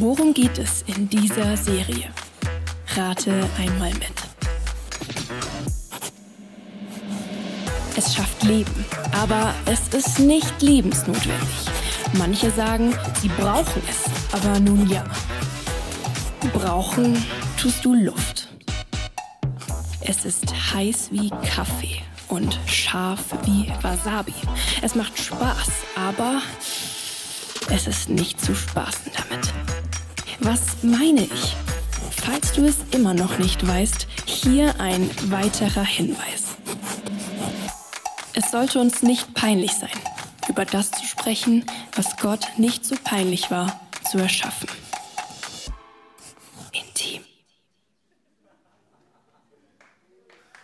Worum geht es in dieser Serie? Rate einmal mit. Es schafft Leben, aber es ist nicht lebensnotwendig. Manche sagen, sie brauchen es, aber nun ja. Brauchen tust du Luft. Es ist heiß wie Kaffee und scharf wie Wasabi. Es macht Spaß, aber es ist nicht zu spaßen damit. Was meine ich? Falls du es immer noch nicht weißt, hier ein weiterer Hinweis. Es sollte uns nicht peinlich sein, über das zu sprechen, was Gott nicht so peinlich war zu erschaffen.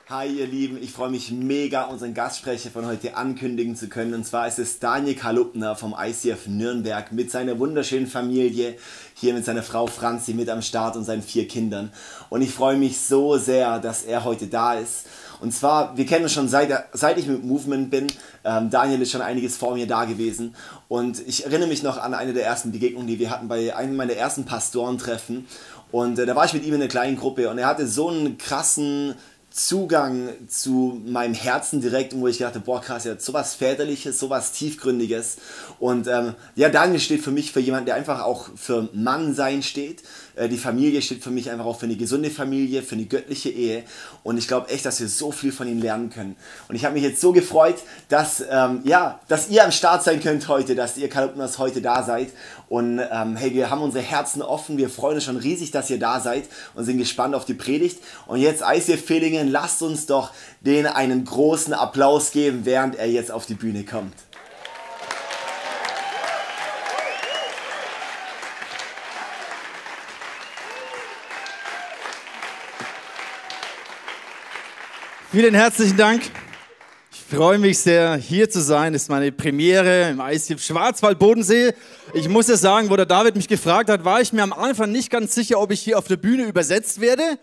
Hi ihr Lieben, ich freue mich mega, unseren Gastsprecher von heute ankündigen zu können. Und zwar ist es Daniel Kalupner vom ICF Nürnberg mit seiner wunderschönen Familie, hier mit seiner Frau Franzi mit am Start und seinen vier Kindern. Und ich freue mich so sehr, dass er heute da ist. Und zwar, wir kennen uns schon seit, seit ich mit Movement bin. Ähm, Daniel ist schon einiges vor mir da gewesen. Und ich erinnere mich noch an eine der ersten Begegnungen, die wir hatten bei einem meiner ersten Pastorentreffen. Und äh, da war ich mit ihm in einer kleinen Gruppe und er hatte so einen krassen Zugang zu meinem Herzen direkt, wo ich dachte, boah krass, ja, sowas Väterliches, sowas Tiefgründiges. Und ähm, ja, Daniel steht für mich für jemanden, der einfach auch für Mann sein steht. Äh, die Familie steht für mich einfach auch für eine gesunde Familie, für eine göttliche Ehe. Und ich glaube echt, dass wir so viel von ihm lernen können. Und ich habe mich jetzt so gefreut, dass, ähm, ja, dass ihr am Start sein könnt heute, dass ihr Kalupnas heute da seid. Und ähm, hey, wir haben unsere Herzen offen. Wir freuen uns schon riesig, dass ihr da seid und sind gespannt auf die Predigt. Und jetzt, ICF Fehlingen, lasst uns doch denen einen großen Applaus geben, während er jetzt auf die Bühne kommt. Vielen herzlichen Dank. Ich freue mich sehr, hier zu sein. Das ist meine Premiere im ICF Schwarzwald-Bodensee. Ich muss ja sagen, wo der David mich gefragt hat, war ich mir am Anfang nicht ganz sicher, ob ich hier auf der Bühne übersetzt werde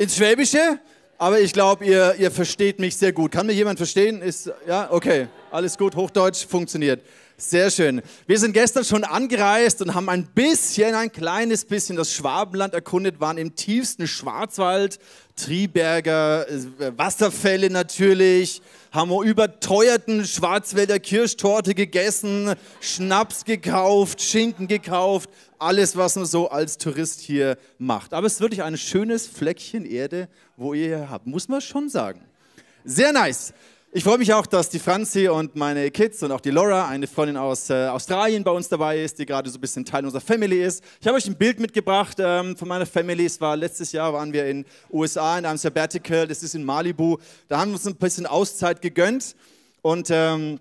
ins Schwäbische. Aber ich glaube, ihr, ihr versteht mich sehr gut. Kann mir jemand verstehen? Ist, ja, okay, alles gut, Hochdeutsch funktioniert. Sehr schön. Wir sind gestern schon angereist und haben ein bisschen, ein kleines bisschen das Schwabenland erkundet, waren im tiefsten Schwarzwald, Triberger äh, Wasserfälle natürlich, haben überteuerten Schwarzwälder Kirschtorte gegessen, Schnaps gekauft, Schinken gekauft, alles, was man so als Tourist hier macht. Aber es ist wirklich ein schönes Fleckchen Erde, wo ihr hier habt, muss man schon sagen. Sehr nice. Ich freue mich auch, dass die Franzi und meine Kids und auch die Laura, eine Freundin aus äh, Australien, bei uns dabei ist, die gerade so ein bisschen Teil unserer Family ist. Ich habe euch ein Bild mitgebracht ähm, von meiner Family. Es war letztes Jahr, waren wir in USA in einem Sabbatical, das ist in Malibu. Da haben wir uns ein bisschen Auszeit gegönnt und ähm,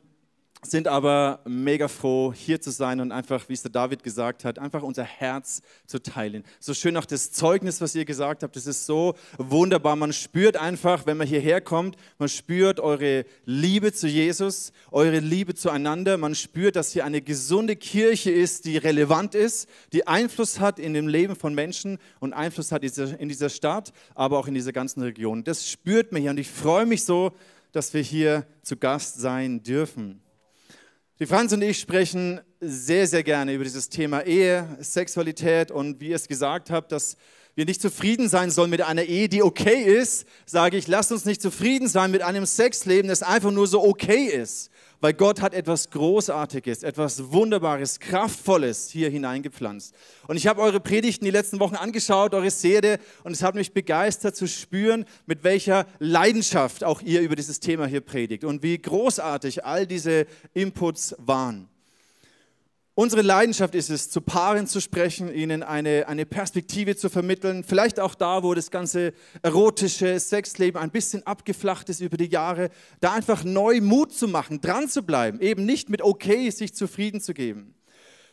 sind aber mega froh, hier zu sein und einfach, wie es der David gesagt hat, einfach unser Herz zu teilen. So schön auch das Zeugnis, was ihr gesagt habt, das ist so wunderbar. Man spürt einfach, wenn man hierher kommt, man spürt eure Liebe zu Jesus, eure Liebe zueinander. Man spürt, dass hier eine gesunde Kirche ist, die relevant ist, die Einfluss hat in dem Leben von Menschen und Einfluss hat in dieser Stadt, aber auch in dieser ganzen Region. Das spürt man hier und ich freue mich so, dass wir hier zu Gast sein dürfen. Die Franz und ich sprechen sehr, sehr gerne über dieses Thema Ehe, Sexualität und wie ihr es gesagt habt, dass wir nicht zufrieden sein sollen mit einer Ehe, die okay ist, sage ich, lasst uns nicht zufrieden sein mit einem Sexleben, das einfach nur so okay ist, weil Gott hat etwas Großartiges, etwas Wunderbares, Kraftvolles hier hineingepflanzt. Und ich habe eure Predigten die letzten Wochen angeschaut, eure Serie, und es hat mich begeistert zu spüren, mit welcher Leidenschaft auch ihr über dieses Thema hier predigt und wie großartig all diese Inputs waren. Unsere Leidenschaft ist es, zu Paaren zu sprechen, ihnen eine, eine Perspektive zu vermitteln. Vielleicht auch da, wo das ganze erotische Sexleben ein bisschen abgeflacht ist über die Jahre, da einfach neu Mut zu machen, dran zu bleiben, eben nicht mit okay sich zufrieden zu geben.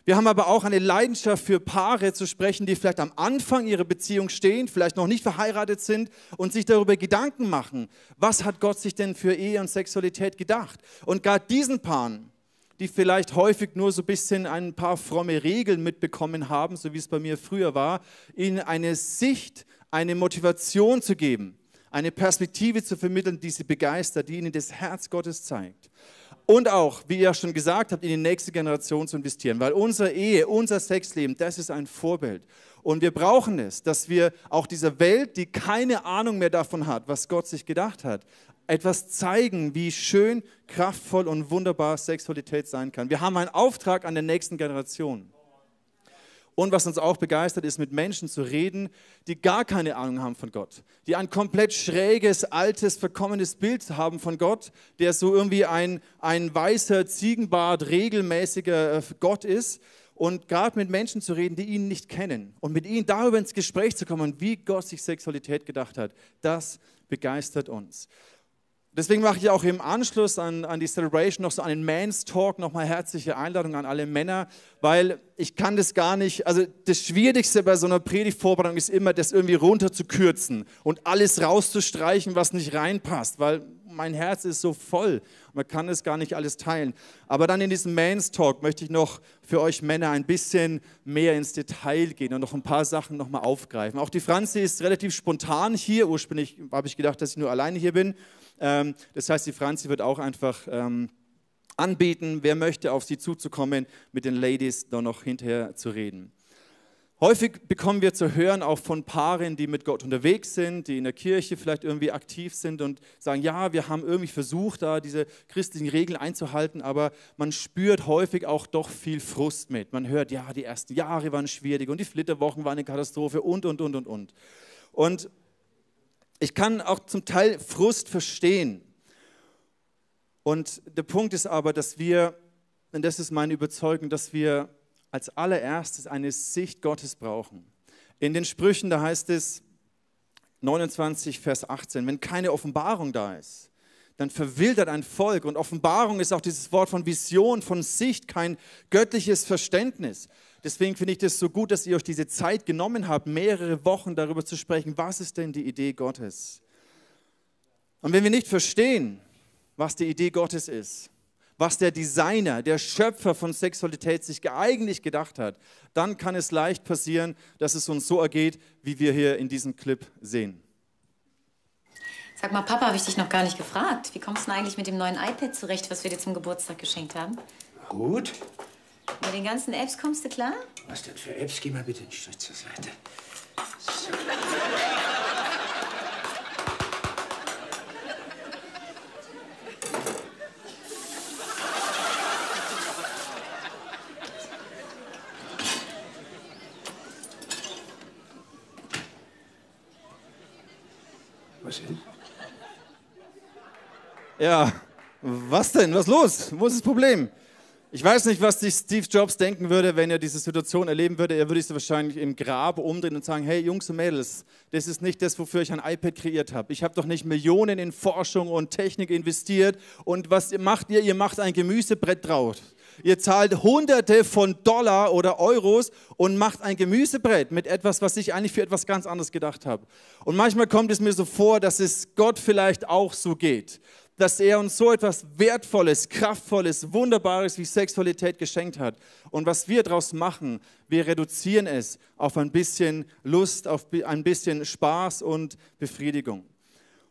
Wir haben aber auch eine Leidenschaft für Paare zu sprechen, die vielleicht am Anfang ihrer Beziehung stehen, vielleicht noch nicht verheiratet sind und sich darüber Gedanken machen, was hat Gott sich denn für Ehe und Sexualität gedacht? Und gerade diesen Paaren die vielleicht häufig nur so ein bisschen ein paar fromme Regeln mitbekommen haben, so wie es bei mir früher war, ihnen eine Sicht, eine Motivation zu geben, eine Perspektive zu vermitteln, die sie begeistert, die ihnen das Herz Gottes zeigt. und auch, wie ihr schon gesagt habt, in die nächste Generation zu investieren, weil unsere Ehe, unser Sexleben, das ist ein Vorbild. Und wir brauchen es, dass wir auch dieser Welt, die keine Ahnung mehr davon hat, was Gott sich gedacht hat, etwas zeigen, wie schön, kraftvoll und wunderbar Sexualität sein kann. Wir haben einen Auftrag an der nächsten Generation. Und was uns auch begeistert, ist mit Menschen zu reden, die gar keine Ahnung haben von Gott, die ein komplett schräges, altes, verkommenes Bild haben von Gott, der so irgendwie ein, ein weißer Ziegenbart, regelmäßiger äh, Gott ist. Und gerade mit Menschen zu reden, die ihn nicht kennen und mit ihnen darüber ins Gespräch zu kommen, wie Gott sich Sexualität gedacht hat, das begeistert uns. Deswegen mache ich auch im Anschluss an, an die Celebration noch so einen Man's Talk, nochmal herzliche Einladung an alle Männer, weil ich kann das gar nicht, also das Schwierigste bei so einer Predigtvorbereitung ist immer, das irgendwie runterzukürzen und alles rauszustreichen, was nicht reinpasst, weil mein Herz ist so voll, man kann es gar nicht alles teilen. Aber dann in diesem Man's Talk möchte ich noch für euch Männer ein bisschen mehr ins Detail gehen und noch ein paar Sachen nochmal aufgreifen. Auch die Franzi ist relativ spontan hier, ursprünglich habe ich gedacht, dass ich nur alleine hier bin. Ähm, das heißt, die Franzi wird auch einfach ähm, anbieten, wer möchte, auf sie zuzukommen, mit den Ladies da noch hinterher zu reden. Häufig bekommen wir zu hören auch von Paaren, die mit Gott unterwegs sind, die in der Kirche vielleicht irgendwie aktiv sind und sagen, ja, wir haben irgendwie versucht, da diese christlichen Regeln einzuhalten, aber man spürt häufig auch doch viel Frust mit. Man hört, ja, die ersten Jahre waren schwierig und die Flitterwochen waren eine Katastrophe und, und, und, und, und. Und ich kann auch zum Teil Frust verstehen. Und der Punkt ist aber, dass wir, und das ist meine Überzeugung, dass wir als allererstes eine Sicht Gottes brauchen. In den Sprüchen, da heißt es 29, Vers 18, wenn keine Offenbarung da ist, dann verwildert ein Volk. Und Offenbarung ist auch dieses Wort von Vision, von Sicht, kein göttliches Verständnis. Deswegen finde ich das so gut, dass ihr euch diese Zeit genommen habt, mehrere Wochen darüber zu sprechen, was ist denn die Idee Gottes? Und wenn wir nicht verstehen, was die Idee Gottes ist, was der Designer, der Schöpfer von Sexualität sich eigentlich gedacht hat, dann kann es leicht passieren, dass es uns so ergeht, wie wir hier in diesem Clip sehen. Sag mal, Papa, habe ich dich noch gar nicht gefragt. Wie kommst du denn eigentlich mit dem neuen iPad zurecht, was wir dir zum Geburtstag geschenkt haben? Gut. Mit den ganzen Apps kommst du klar? Was denn für Apps? Geh mal bitte einen Schritt zur Seite. So. Ja, was denn? Was los? Wo ist das Problem? Ich weiß nicht, was sich Steve Jobs denken würde, wenn er diese Situation erleben würde. Er würde sich wahrscheinlich im Grab umdrehen und sagen, hey Jungs und Mädels, das ist nicht das, wofür ich ein iPad kreiert habe. Ich habe doch nicht Millionen in Forschung und Technik investiert. Und was macht ihr? Ihr macht ein Gemüsebrett drauf. Ihr zahlt Hunderte von Dollar oder Euros und macht ein Gemüsebrett mit etwas, was ich eigentlich für etwas ganz anderes gedacht habe. Und manchmal kommt es mir so vor, dass es Gott vielleicht auch so geht dass er uns so etwas Wertvolles, Kraftvolles, Wunderbares wie Sexualität geschenkt hat. Und was wir daraus machen, wir reduzieren es auf ein bisschen Lust, auf ein bisschen Spaß und Befriedigung.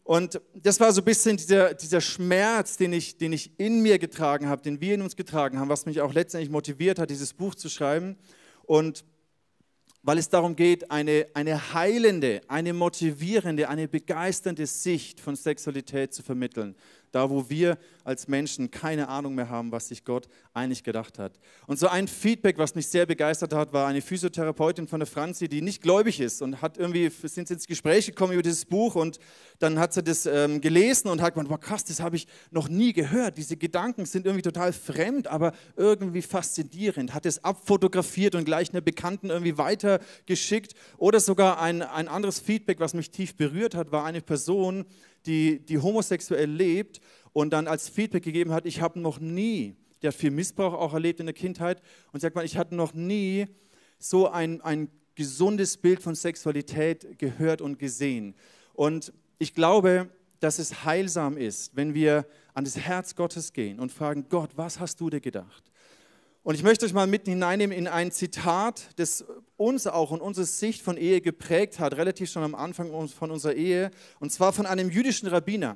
Und das war so ein bisschen dieser, dieser Schmerz, den ich, den ich in mir getragen habe, den wir in uns getragen haben, was mich auch letztendlich motiviert hat, dieses Buch zu schreiben. Und weil es darum geht, eine, eine heilende, eine motivierende, eine begeisternde Sicht von Sexualität zu vermitteln da wo wir als Menschen keine Ahnung mehr haben, was sich Gott eigentlich gedacht hat. Und so ein Feedback, was mich sehr begeistert hat, war eine Physiotherapeutin von der Franzi, die nicht gläubig ist und hat irgendwie, sind ins Gespräch gekommen über dieses Buch und dann hat sie das ähm, gelesen und hat gemeint, boah krass, das habe ich noch nie gehört. Diese Gedanken sind irgendwie total fremd, aber irgendwie faszinierend. Hat es abfotografiert und gleich einer Bekannten irgendwie weitergeschickt. Oder sogar ein, ein anderes Feedback, was mich tief berührt hat, war eine Person, die, die homosexuell lebt und dann als Feedback gegeben hat, ich habe noch nie, der hat viel Missbrauch auch erlebt in der Kindheit und sagt mal, ich hatte noch nie so ein, ein gesundes Bild von Sexualität gehört und gesehen. Und ich glaube, dass es heilsam ist, wenn wir an das Herz Gottes gehen und fragen, Gott, was hast du dir gedacht? Und ich möchte euch mal mitten hineinnehmen in ein Zitat, das uns auch und unsere Sicht von Ehe geprägt hat, relativ schon am Anfang von unserer Ehe, und zwar von einem jüdischen Rabbiner.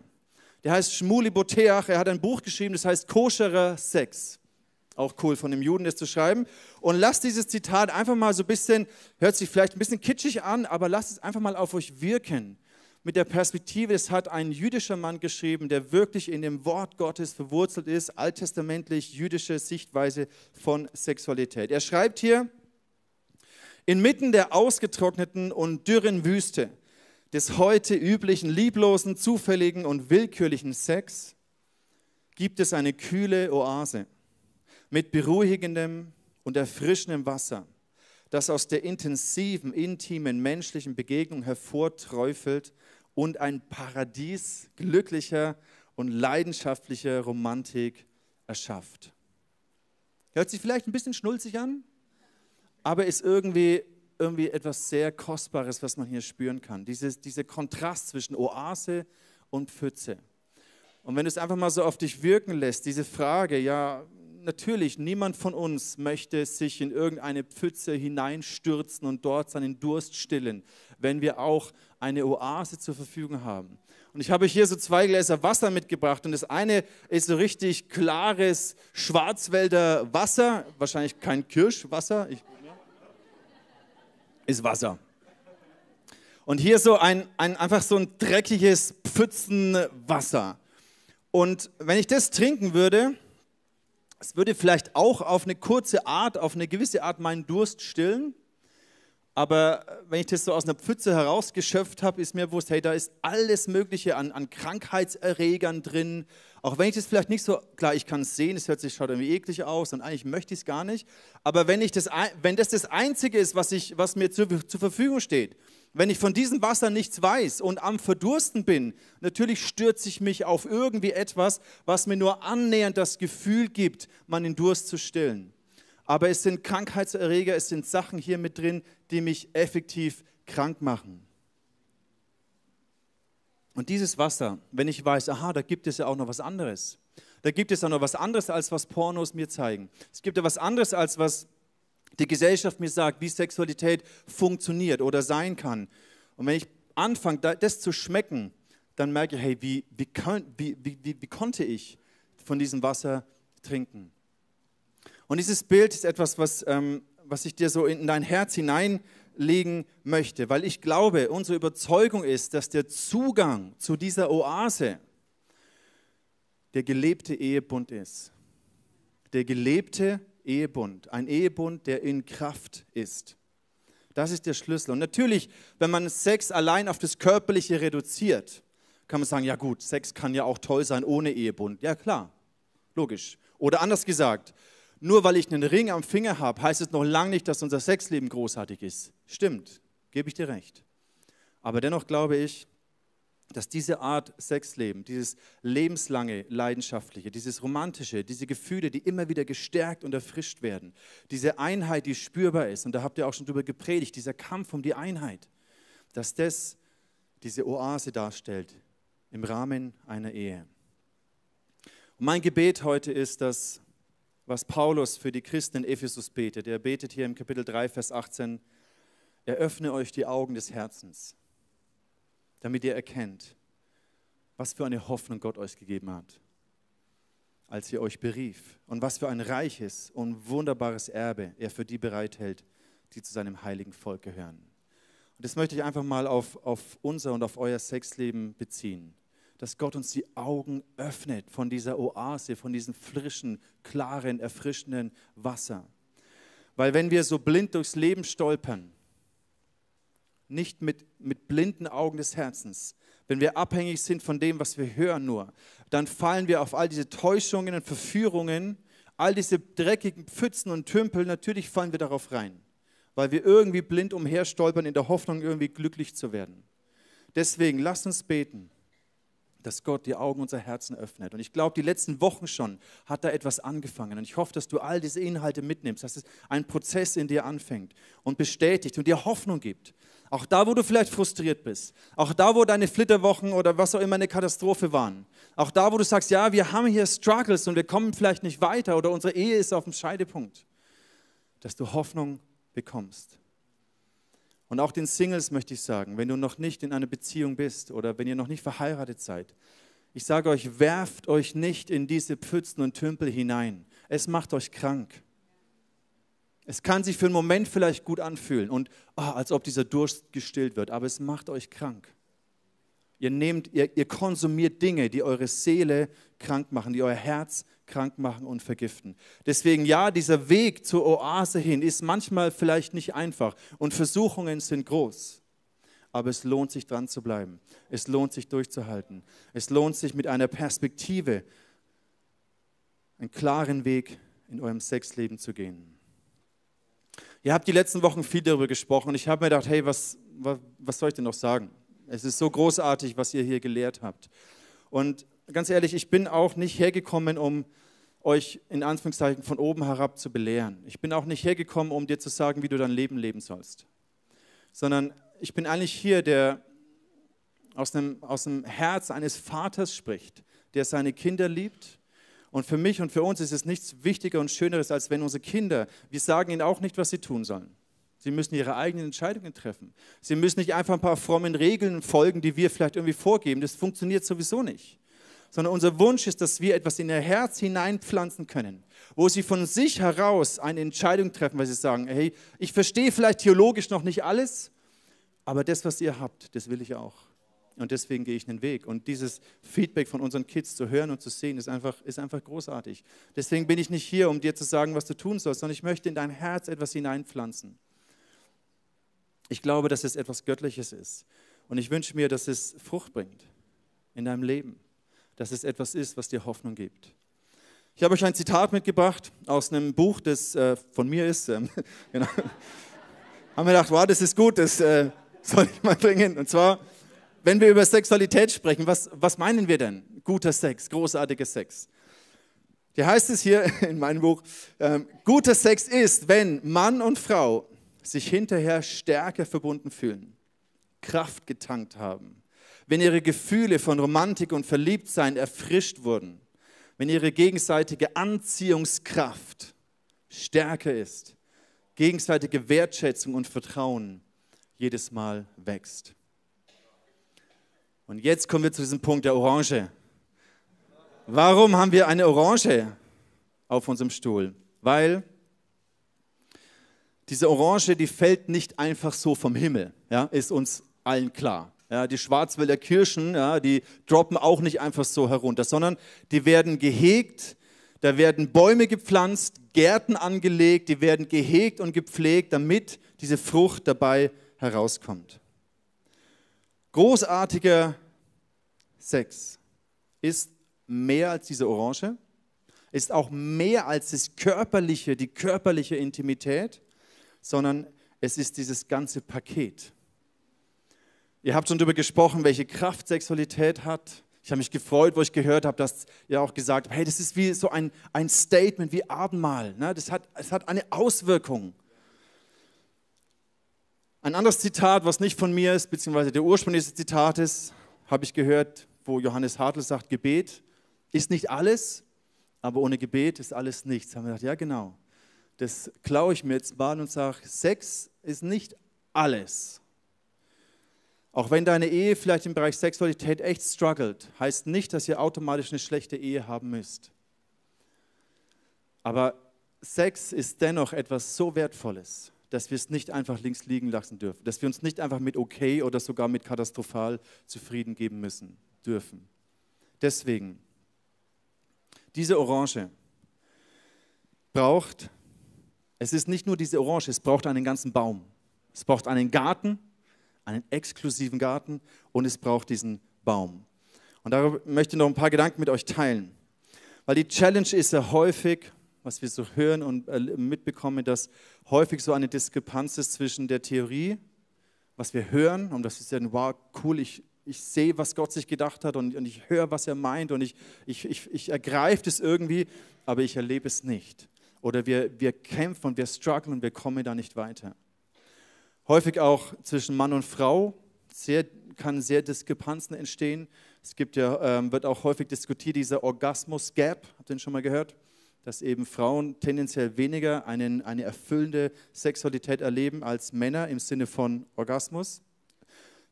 Der heißt Shmuli Boteach. Er hat ein Buch geschrieben, das heißt Koscherer Sex. Auch cool von dem Juden, das zu schreiben. Und lasst dieses Zitat einfach mal so ein bisschen, hört sich vielleicht ein bisschen kitschig an, aber lasst es einfach mal auf euch wirken. Mit der Perspektive, es hat ein jüdischer Mann geschrieben, der wirklich in dem Wort Gottes verwurzelt ist, alttestamentlich jüdische Sichtweise von Sexualität. Er schreibt hier, inmitten der ausgetrockneten und dürren Wüste des heute üblichen lieblosen, zufälligen und willkürlichen Sex gibt es eine kühle Oase mit beruhigendem und erfrischendem Wasser, das aus der intensiven, intimen menschlichen Begegnung hervorträufelt und ein Paradies glücklicher und leidenschaftlicher Romantik erschafft. Hört sich vielleicht ein bisschen schnulzig an, aber ist irgendwie, irgendwie etwas sehr Kostbares, was man hier spüren kann. Dieses, dieser Kontrast zwischen Oase und Pfütze. Und wenn du es einfach mal so auf dich wirken lässt, diese Frage, ja, natürlich, niemand von uns möchte sich in irgendeine Pfütze hineinstürzen und dort seinen Durst stillen, wenn wir auch eine Oase zur Verfügung haben. Und ich habe hier so zwei Gläser Wasser mitgebracht und das eine ist so richtig klares Schwarzwälder Wasser, wahrscheinlich kein Kirschwasser, ich, ist Wasser. Und hier so ein, ein, einfach so ein dreckiges Pfützenwasser. Und wenn ich das trinken würde, es würde vielleicht auch auf eine kurze Art, auf eine gewisse Art meinen Durst stillen. Aber wenn ich das so aus einer Pfütze herausgeschöpft habe, ist mir bewusst, hey, da ist alles Mögliche an, an Krankheitserregern drin. Auch wenn ich das vielleicht nicht so, klar, ich kann es sehen, es hört sich, schaut irgendwie eklig aus und eigentlich möchte ich es gar nicht. Aber wenn, ich das, wenn das das Einzige ist, was, ich, was mir zur, zur Verfügung steht, wenn ich von diesem Wasser nichts weiß und am Verdursten bin, natürlich stürze ich mich auf irgendwie etwas, was mir nur annähernd das Gefühl gibt, meinen Durst zu stillen. Aber es sind Krankheitserreger, es sind Sachen hier mit drin, die mich effektiv krank machen. Und dieses Wasser, wenn ich weiß, aha, da gibt es ja auch noch was anderes. Da gibt es auch noch was anderes, als was Pornos mir zeigen. Es gibt ja was anderes, als was die Gesellschaft mir sagt, wie Sexualität funktioniert oder sein kann. Und wenn ich anfange, das zu schmecken, dann merke ich, hey, wie, wie, wie, wie, wie konnte ich von diesem Wasser trinken? Und dieses Bild ist etwas, was, ähm, was ich dir so in dein Herz hineinlegen möchte, weil ich glaube, unsere Überzeugung ist, dass der Zugang zu dieser Oase der gelebte Ehebund ist. Der gelebte Ehebund. Ein Ehebund, der in Kraft ist. Das ist der Schlüssel. Und natürlich, wenn man Sex allein auf das Körperliche reduziert, kann man sagen, ja gut, Sex kann ja auch toll sein ohne Ehebund. Ja klar, logisch. Oder anders gesagt, nur weil ich einen Ring am Finger habe, heißt es noch lange nicht, dass unser Sexleben großartig ist. Stimmt, gebe ich dir recht. Aber dennoch glaube ich, dass diese Art Sexleben, dieses lebenslange Leidenschaftliche, dieses Romantische, diese Gefühle, die immer wieder gestärkt und erfrischt werden, diese Einheit, die spürbar ist, und da habt ihr auch schon drüber gepredigt, dieser Kampf um die Einheit, dass das diese Oase darstellt im Rahmen einer Ehe. Und mein Gebet heute ist, dass, was Paulus für die Christen in Ephesus betet, er betet hier im Kapitel 3, Vers 18, eröffne euch die Augen des Herzens damit ihr erkennt, was für eine Hoffnung Gott euch gegeben hat, als er euch berief und was für ein reiches und wunderbares Erbe er für die bereithält, die zu seinem heiligen Volk gehören. Und das möchte ich einfach mal auf, auf unser und auf euer Sexleben beziehen. Dass Gott uns die Augen öffnet von dieser Oase, von diesem frischen, klaren, erfrischenden Wasser. Weil wenn wir so blind durchs Leben stolpern, nicht mit, mit blinden Augen des Herzens, wenn wir abhängig sind von dem, was wir hören nur, dann fallen wir auf all diese Täuschungen und Verführungen, all diese dreckigen Pfützen und Tümpel, natürlich fallen wir darauf rein, weil wir irgendwie blind umherstolpern in der Hoffnung, irgendwie glücklich zu werden. Deswegen lasst uns beten, dass Gott die Augen unserer Herzen öffnet. Und ich glaube, die letzten Wochen schon hat da etwas angefangen. Und ich hoffe, dass du all diese Inhalte mitnimmst, dass es ein Prozess in dir anfängt und bestätigt und dir Hoffnung gibt. Auch da, wo du vielleicht frustriert bist. Auch da, wo deine Flitterwochen oder was auch immer eine Katastrophe waren. Auch da, wo du sagst, ja, wir haben hier Struggles und wir kommen vielleicht nicht weiter oder unsere Ehe ist auf dem Scheidepunkt. Dass du Hoffnung bekommst. Und auch den Singles möchte ich sagen, wenn du noch nicht in einer Beziehung bist oder wenn ihr noch nicht verheiratet seid, Ich sage euch, werft euch nicht in diese Pfützen und Tümpel hinein. Es macht euch krank. Es kann sich für einen Moment vielleicht gut anfühlen und oh, als ob dieser Durst gestillt wird, aber es macht euch krank. Ihr nehmt, ihr, ihr konsumiert Dinge, die eure Seele krank machen, die euer Herz krank machen und vergiften. Deswegen ja, dieser Weg zur Oase hin ist manchmal vielleicht nicht einfach und Versuchungen sind groß. Aber es lohnt sich dran zu bleiben. Es lohnt sich durchzuhalten. Es lohnt sich mit einer Perspektive, einen klaren Weg in eurem Sexleben zu gehen. Ihr habt die letzten Wochen viel darüber gesprochen ich habe mir gedacht, hey, was, was, was soll ich denn noch sagen? Es ist so großartig, was ihr hier gelehrt habt. Und ganz ehrlich, ich bin auch nicht hergekommen, um euch in Anführungszeichen von oben herab zu belehren. Ich bin auch nicht hergekommen, um dir zu sagen, wie du dein Leben leben sollst. Sondern ich bin eigentlich hier, der aus dem, aus dem Herz eines Vaters spricht, der seine Kinder liebt. Und für mich und für uns ist es nichts Wichtiger und Schöneres, als wenn unsere Kinder, wir sagen ihnen auch nicht, was sie tun sollen. Sie müssen ihre eigenen Entscheidungen treffen. Sie müssen nicht einfach ein paar frommen Regeln folgen, die wir vielleicht irgendwie vorgeben. Das funktioniert sowieso nicht. Sondern unser Wunsch ist, dass wir etwas in ihr Herz hineinpflanzen können, wo sie von sich heraus eine Entscheidung treffen, weil sie sagen, hey, ich verstehe vielleicht theologisch noch nicht alles, aber das, was ihr habt, das will ich auch. Und deswegen gehe ich den Weg. Und dieses Feedback von unseren Kids zu hören und zu sehen, ist einfach, ist einfach großartig. Deswegen bin ich nicht hier, um dir zu sagen, was du tun sollst, sondern ich möchte in dein Herz etwas hineinpflanzen. Ich glaube, dass es etwas Göttliches ist. Und ich wünsche mir, dass es Frucht bringt in deinem Leben. Dass es etwas ist, was dir Hoffnung gibt. Ich habe euch ein Zitat mitgebracht aus einem Buch, das äh, von mir ist. Ähm, genau. Haben wir gedacht, wow, das ist gut, das äh, soll ich mal bringen. Und zwar, wenn wir über Sexualität sprechen, was, was meinen wir denn? Guter Sex, großartiger Sex. Hier heißt es hier in meinem Buch, ähm, guter Sex ist, wenn Mann und Frau sich hinterher stärker verbunden fühlen, Kraft getankt haben, wenn ihre Gefühle von Romantik und Verliebtsein erfrischt wurden, wenn ihre gegenseitige Anziehungskraft stärker ist, gegenseitige Wertschätzung und Vertrauen jedes Mal wächst. Und jetzt kommen wir zu diesem Punkt der Orange. Warum haben wir eine Orange auf unserem Stuhl? Weil diese Orange, die fällt nicht einfach so vom Himmel, ja, ist uns allen klar. Ja, die Schwarzwälder Kirschen, ja, die droppen auch nicht einfach so herunter, sondern die werden gehegt, da werden Bäume gepflanzt, Gärten angelegt, die werden gehegt und gepflegt, damit diese Frucht dabei herauskommt. Großartiger Sex ist mehr als diese Orange, ist auch mehr als das körperliche, die körperliche Intimität, sondern es ist dieses ganze Paket. Ihr habt schon darüber gesprochen, welche Kraft Sexualität hat. Ich habe mich gefreut, wo ich gehört habe, dass ihr auch gesagt habt, hey, das ist wie so ein, ein Statement, wie Abendmahl. Ne? Das hat, es hat eine Auswirkung. Ein anderes Zitat, was nicht von mir ist, beziehungsweise der Ursprung dieses Zitates, habe ich gehört, wo Johannes Hartl sagt, Gebet ist nicht alles, aber ohne Gebet ist alles nichts. Da haben wir gedacht, ja genau das klaue ich mir jetzt mal und sage, Sex ist nicht alles. Auch wenn deine Ehe vielleicht im Bereich Sexualität echt struggelt, heißt nicht, dass ihr automatisch eine schlechte Ehe haben müsst. Aber Sex ist dennoch etwas so Wertvolles, dass wir es nicht einfach links liegen lassen dürfen, dass wir uns nicht einfach mit okay oder sogar mit katastrophal zufrieden geben müssen dürfen. Deswegen, diese Orange braucht es ist nicht nur diese Orange, es braucht einen ganzen Baum. Es braucht einen Garten, einen exklusiven Garten und es braucht diesen Baum. Und darüber möchte ich noch ein paar Gedanken mit euch teilen. Weil die Challenge ist ja häufig, was wir so hören und äh, mitbekommen, dass häufig so eine Diskrepanz ist zwischen der Theorie, was wir hören, und das ist ja, wow, cool, ich, ich sehe, was Gott sich gedacht hat und, und ich höre, was er meint und ich, ich, ich, ich ergreife das irgendwie, aber ich erlebe es nicht oder wir, wir kämpfen und wir strugglen und wir kommen da nicht weiter. Häufig auch zwischen Mann und Frau sehr, kann sehr Diskrepanzen entstehen. Es gibt ja, ähm, wird auch häufig diskutiert, dieser Orgasmus-Gap, habt ihr den schon mal gehört? Dass eben Frauen tendenziell weniger einen, eine erfüllende Sexualität erleben als Männer im Sinne von Orgasmus.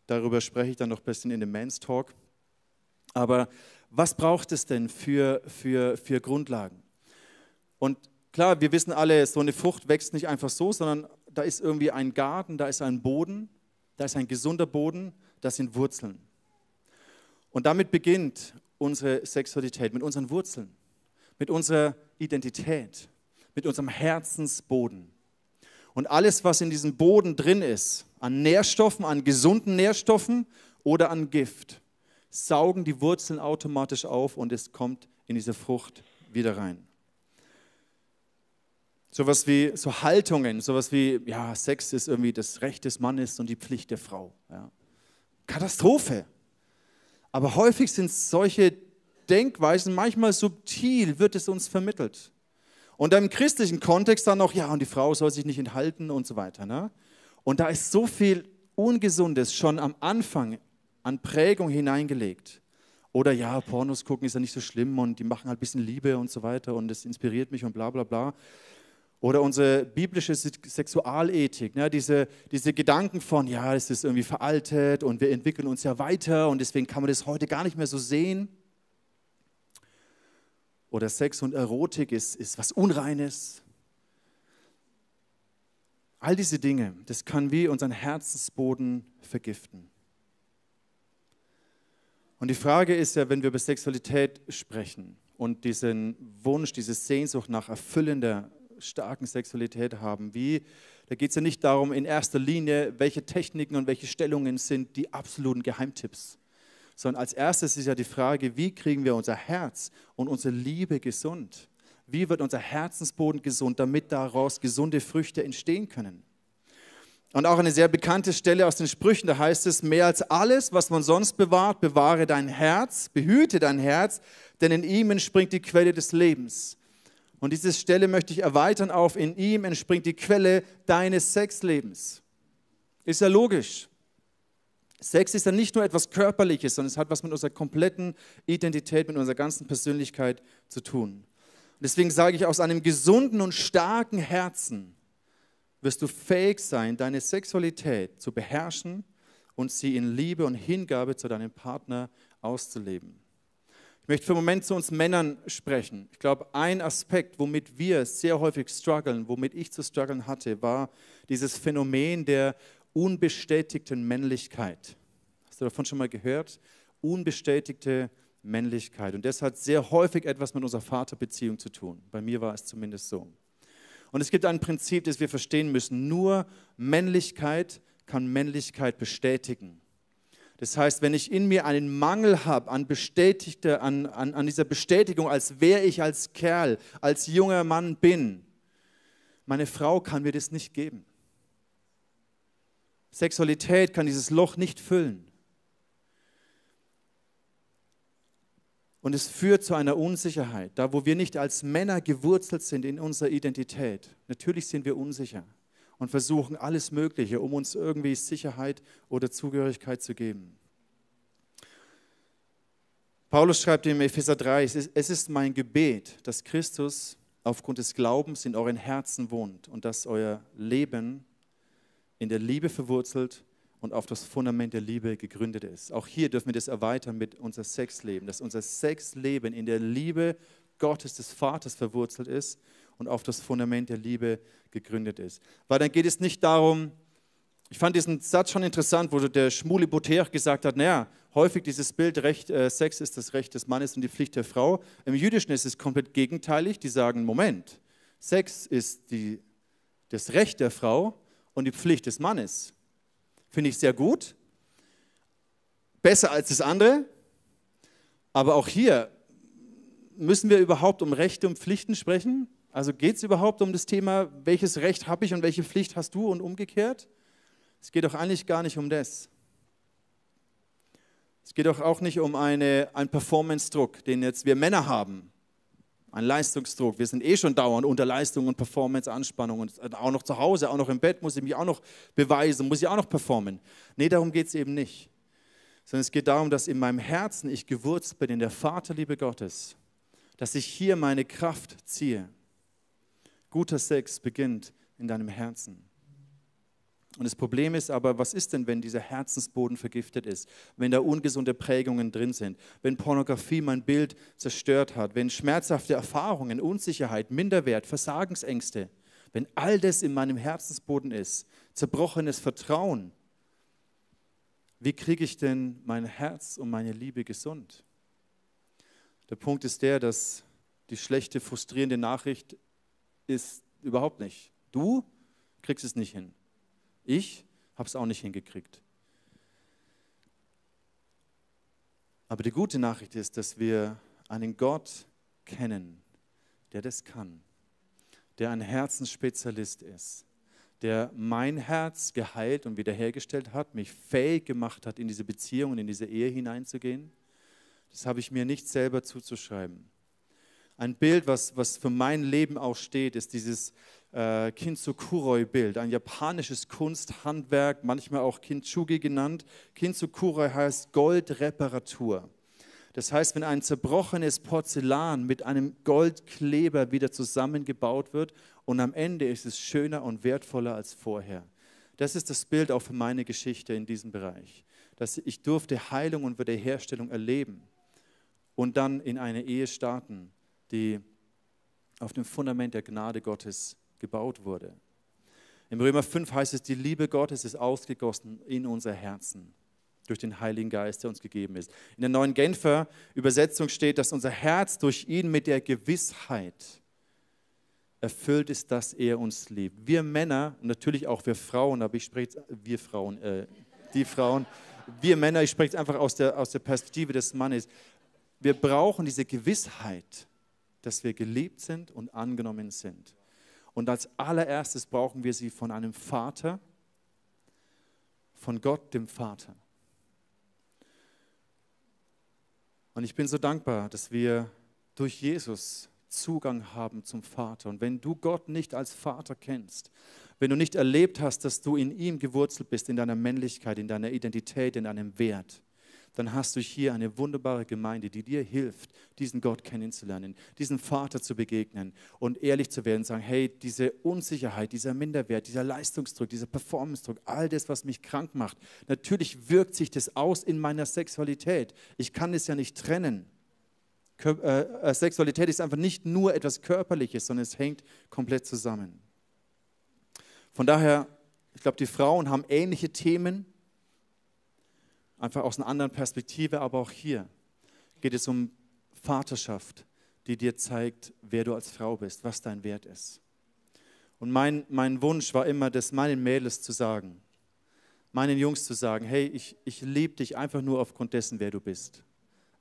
Darüber spreche ich dann noch ein bisschen in dem Men's Talk. Aber was braucht es denn für, für, für Grundlagen? Und klar, wir wissen alle, so eine Frucht wächst nicht einfach so, sondern da ist irgendwie ein Garten, da ist ein Boden, da ist ein gesunder Boden, das sind Wurzeln. Und damit beginnt unsere Sexualität mit unseren Wurzeln, mit unserer Identität, mit unserem Herzensboden. Und alles, was in diesem Boden drin ist, an Nährstoffen, an gesunden Nährstoffen oder an Gift, saugen die Wurzeln automatisch auf und es kommt in diese Frucht wieder rein. Sowas wie so Haltungen, sowas wie, ja, Sex ist irgendwie das Recht des Mannes und die Pflicht der Frau. Ja. Katastrophe. Aber häufig sind solche Denkweisen, manchmal subtil wird es uns vermittelt. Und im christlichen Kontext dann noch, ja, und die Frau soll sich nicht enthalten und so weiter. Ne? Und da ist so viel Ungesundes schon am Anfang an Prägung hineingelegt. Oder ja, Pornos gucken ist ja nicht so schlimm und die machen halt ein bisschen Liebe und so weiter und es inspiriert mich und bla bla bla. Oder unsere biblische Sexualethik, ne? diese, diese Gedanken von, ja, es ist irgendwie veraltet und wir entwickeln uns ja weiter und deswegen kann man das heute gar nicht mehr so sehen. Oder Sex und Erotik ist, ist was Unreines. All diese Dinge, das kann wie unseren Herzensboden vergiften. Und die Frage ist ja, wenn wir über Sexualität sprechen und diesen Wunsch, diese Sehnsucht nach erfüllender, starken Sexualität haben, wie, da geht es ja nicht darum in erster Linie, welche Techniken und welche Stellungen sind die absoluten Geheimtipps, sondern als erstes ist ja die Frage, wie kriegen wir unser Herz und unsere Liebe gesund? Wie wird unser Herzensboden gesund, damit daraus gesunde Früchte entstehen können? Und auch eine sehr bekannte Stelle aus den Sprüchen, da heißt es, mehr als alles, was man sonst bewahrt, bewahre dein Herz, behüte dein Herz, denn in ihm entspringt die Quelle des Lebens. Und diese Stelle möchte ich erweitern auf, in ihm entspringt die Quelle deines Sexlebens. Ist ja logisch. Sex ist ja nicht nur etwas Körperliches, sondern es hat was mit unserer kompletten Identität, mit unserer ganzen Persönlichkeit zu tun. Und deswegen sage ich, aus einem gesunden und starken Herzen wirst du fähig sein, deine Sexualität zu beherrschen und sie in Liebe und Hingabe zu deinem Partner auszuleben. Ich möchte für einen Moment zu uns Männern sprechen. Ich glaube, ein Aspekt, womit wir sehr häufig strugglen, womit ich zu strugglen hatte, war dieses Phänomen der unbestätigten Männlichkeit. Hast du davon schon mal gehört? Unbestätigte Männlichkeit. Und das hat sehr häufig etwas mit unserer Vaterbeziehung zu tun. Bei mir war es zumindest so. Und es gibt ein Prinzip, das wir verstehen müssen. Nur Männlichkeit kann Männlichkeit bestätigen. Das heißt, wenn ich in mir einen Mangel habe an, an, an, an dieser Bestätigung, als wer ich als Kerl, als junger Mann bin, meine Frau kann mir das nicht geben. Sexualität kann dieses Loch nicht füllen. Und es führt zu einer Unsicherheit, da wo wir nicht als Männer gewurzelt sind in unserer Identität. Natürlich sind wir unsicher und versuchen alles Mögliche, um uns irgendwie Sicherheit oder Zugehörigkeit zu geben. Paulus schreibt in Epheser 3, es ist mein Gebet, dass Christus aufgrund des Glaubens in euren Herzen wohnt und dass euer Leben in der Liebe verwurzelt und auf das Fundament der Liebe gegründet ist. Auch hier dürfen wir das erweitern mit unser Sexleben, dass unser Sexleben in der Liebe Gottes des Vaters verwurzelt ist und auf das Fundament der Liebe gegründet ist. Weil dann geht es nicht darum, ich fand diesen Satz schon interessant, wo der Schmuli Boter gesagt hat, naja, häufig dieses Bild, Recht, äh, Sex ist das Recht des Mannes und die Pflicht der Frau. Im Jüdischen ist es komplett gegenteilig. Die sagen, Moment, Sex ist die, das Recht der Frau und die Pflicht des Mannes. Finde ich sehr gut. Besser als das andere. Aber auch hier müssen wir überhaupt um Rechte und Pflichten sprechen. Also geht es überhaupt um das Thema, welches Recht habe ich und welche Pflicht hast du und umgekehrt? Es geht doch eigentlich gar nicht um das. Es geht doch auch nicht um eine, einen Performance-Druck, den jetzt wir Männer haben ein Leistungsdruck. Wir sind eh schon dauernd unter Leistung und Performance, Anspannung und auch noch zu Hause, auch noch im Bett muss ich mich auch noch beweisen, muss ich auch noch performen. Nee, darum geht es eben nicht. Sondern es geht darum, dass in meinem Herzen ich gewurzt bin in der Vaterliebe Gottes, dass ich hier meine Kraft ziehe. Guter Sex beginnt in deinem Herzen. Und das Problem ist aber, was ist denn, wenn dieser Herzensboden vergiftet ist, wenn da ungesunde Prägungen drin sind, wenn Pornografie mein Bild zerstört hat, wenn schmerzhafte Erfahrungen, Unsicherheit, Minderwert, Versagensängste, wenn all das in meinem Herzensboden ist, zerbrochenes Vertrauen, wie kriege ich denn mein Herz und meine Liebe gesund? Der Punkt ist der, dass die schlechte, frustrierende Nachricht ist überhaupt nicht. Du kriegst es nicht hin. Ich habe es auch nicht hingekriegt. Aber die gute Nachricht ist, dass wir einen Gott kennen, der das kann, der ein Herzensspezialist ist, der mein Herz geheilt und wiederhergestellt hat, mich fähig gemacht hat, in diese Beziehung und in diese Ehe hineinzugehen. Das habe ich mir nicht selber zuzuschreiben. Ein Bild, was, was für mein Leben auch steht, ist dieses äh, Kintsukuroi-Bild, ein japanisches Kunsthandwerk, manchmal auch Kintsugi genannt. Kintsukuroi heißt Goldreparatur. Das heißt, wenn ein zerbrochenes Porzellan mit einem Goldkleber wieder zusammengebaut wird und am Ende ist es schöner und wertvoller als vorher. Das ist das Bild auch für meine Geschichte in diesem Bereich. Dass ich durfte Heilung und Wiederherstellung erleben und dann in eine Ehe starten, die auf dem Fundament der Gnade Gottes gebaut wurde. Im Römer 5 heißt es, die Liebe Gottes ist ausgegossen in unser Herzen durch den Heiligen Geist, der uns gegeben ist. In der neuen Genfer Übersetzung steht, dass unser Herz durch ihn mit der Gewissheit erfüllt ist, dass er uns liebt. Wir Männer, natürlich auch wir Frauen, aber ich spreche wir Frauen, äh, die Frauen, wir Männer, ich spreche einfach aus der, aus der Perspektive des Mannes. Wir brauchen diese Gewissheit, dass wir geliebt sind und angenommen sind. Und als allererstes brauchen wir sie von einem Vater, von Gott, dem Vater. Und ich bin so dankbar, dass wir durch Jesus Zugang haben zum Vater. Und wenn du Gott nicht als Vater kennst, wenn du nicht erlebt hast, dass du in ihm gewurzelt bist, in deiner Männlichkeit, in deiner Identität, in deinem Wert, dann hast du hier eine wunderbare Gemeinde, die dir hilft, diesen Gott kennenzulernen, diesen Vater zu begegnen und ehrlich zu werden, sagen, hey, diese Unsicherheit, dieser Minderwert, dieser Leistungsdruck, dieser Performance-Druck, all das, was mich krank macht, natürlich wirkt sich das aus in meiner Sexualität. Ich kann es ja nicht trennen. Äh, äh, Sexualität ist einfach nicht nur etwas Körperliches, sondern es hängt komplett zusammen. Von daher, ich glaube, die Frauen haben ähnliche Themen, einfach aus einer anderen Perspektive, aber auch hier geht es um Vaterschaft, die dir zeigt, wer du als Frau bist, was dein Wert ist. Und mein, mein Wunsch war immer, das meinen Mädels zu sagen, meinen Jungs zu sagen, hey, ich, ich liebe dich einfach nur aufgrund dessen, wer du bist.